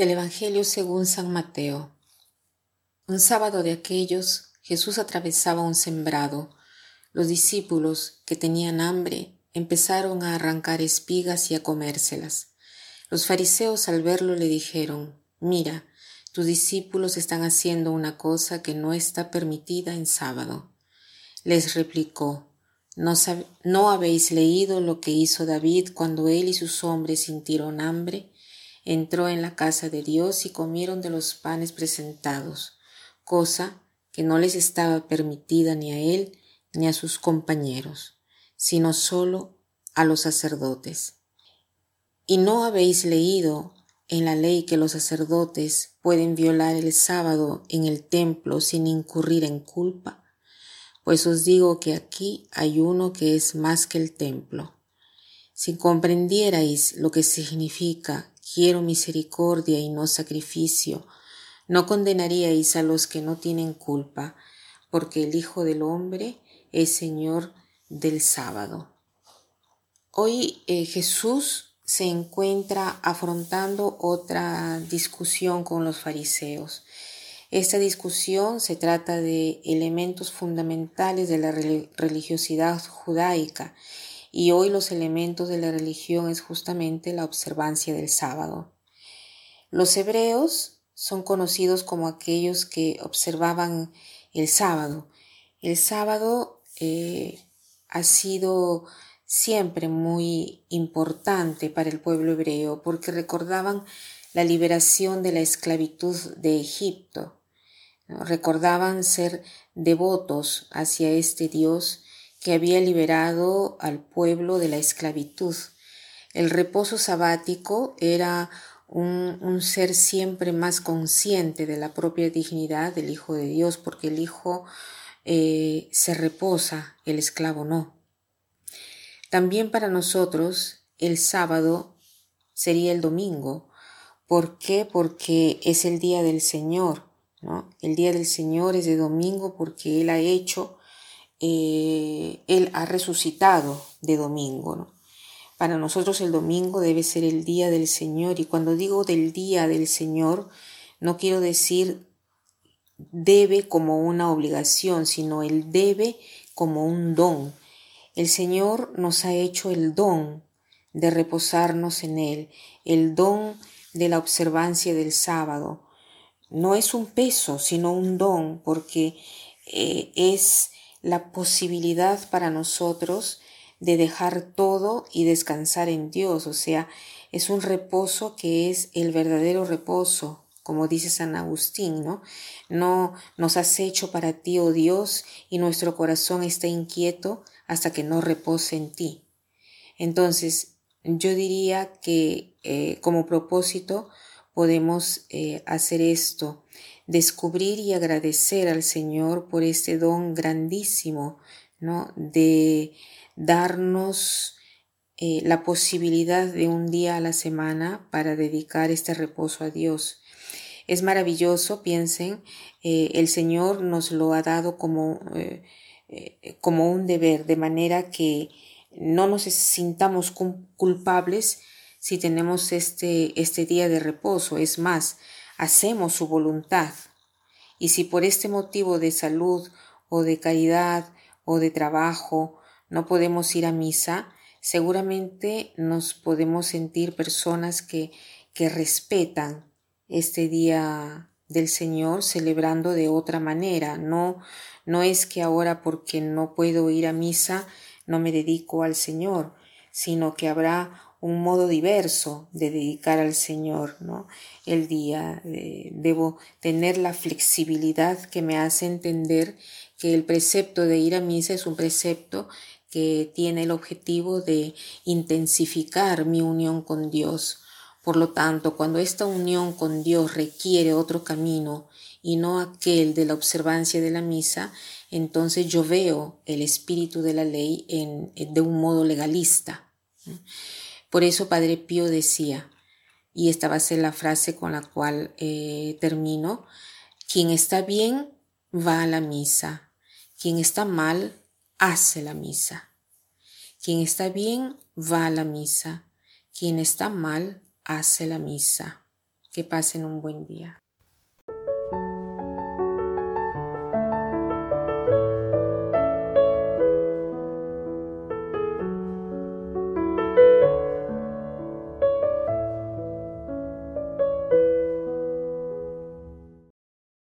Del Evangelio según San Mateo. Un sábado de aquellos, Jesús atravesaba un sembrado. Los discípulos, que tenían hambre, empezaron a arrancar espigas y a comérselas. Los fariseos al verlo le dijeron, Mira, tus discípulos están haciendo una cosa que no está permitida en sábado. Les replicó, ¿No, ¿No habéis leído lo que hizo David cuando él y sus hombres sintieron hambre? Entró en la casa de Dios y comieron de los panes presentados, cosa que no les estaba permitida ni a él ni a sus compañeros, sino solo a los sacerdotes. ¿Y no habéis leído en la ley que los sacerdotes pueden violar el sábado en el templo sin incurrir en culpa? Pues os digo que aquí hay uno que es más que el templo. Si comprendierais lo que significa quiero misericordia y no sacrificio, no condenaríais a los que no tienen culpa, porque el Hijo del Hombre es Señor del sábado. Hoy eh, Jesús se encuentra afrontando otra discusión con los fariseos. Esta discusión se trata de elementos fundamentales de la religiosidad judaica y hoy los elementos de la religión es justamente la observancia del sábado. Los hebreos son conocidos como aquellos que observaban el sábado. El sábado eh, ha sido siempre muy importante para el pueblo hebreo porque recordaban la liberación de la esclavitud de Egipto. Recordaban ser devotos hacia este Dios que había liberado al pueblo de la esclavitud. El reposo sabático era un, ser siempre más consciente de la propia dignidad del Hijo de Dios, porque el Hijo eh, se reposa, el esclavo no. También para nosotros el sábado sería el domingo. ¿Por qué? Porque es el día del Señor. ¿no? El día del Señor es de domingo porque Él ha hecho eh, Él ha resucitado de domingo. Para nosotros el domingo debe ser el día del Señor y cuando digo del día del Señor no quiero decir debe como una obligación, sino el debe como un don. El Señor nos ha hecho el don de reposarnos en Él, el don de la observancia del sábado. No es un peso, sino un don, porque eh, es la posibilidad para nosotros de dejar todo y descansar en Dios, o sea, es un reposo que es el verdadero reposo, como dice San Agustín, ¿no? No nos has hecho para ti, oh Dios, y nuestro corazón está inquieto hasta que no repose en ti. Entonces, yo diría que eh, como propósito podemos eh, hacer esto, descubrir y agradecer al Señor por este don grandísimo, ¿no? De darnos eh, la posibilidad de un día a la semana para dedicar este reposo a Dios. Es maravilloso, piensen, eh, el Señor nos lo ha dado como, eh, como un deber, de manera que no nos sintamos culpables si tenemos este, este día de reposo. Es más, hacemos su voluntad. Y si por este motivo de salud o de caridad o de trabajo no podemos ir a misa, seguramente nos podemos sentir personas que, que respetan este día del Señor celebrando de otra manera. No, no es que ahora porque no puedo ir a misa no me dedico al Señor, sino que habrá un modo diverso de dedicar al Señor ¿no? el día. Eh, debo tener la flexibilidad que me hace entender que el precepto de ir a misa es un precepto que tiene el objetivo de intensificar mi unión con Dios. Por lo tanto, cuando esta unión con Dios requiere otro camino y no aquel de la observancia de la misa, entonces yo veo el espíritu de la ley en, de un modo legalista. Por eso Padre Pío decía, y esta va a ser la frase con la cual eh, termino, quien está bien va a la misa, quien está mal hace la misa. Quien está bien va a la misa, quien está mal hace la misa. Que pasen un buen día.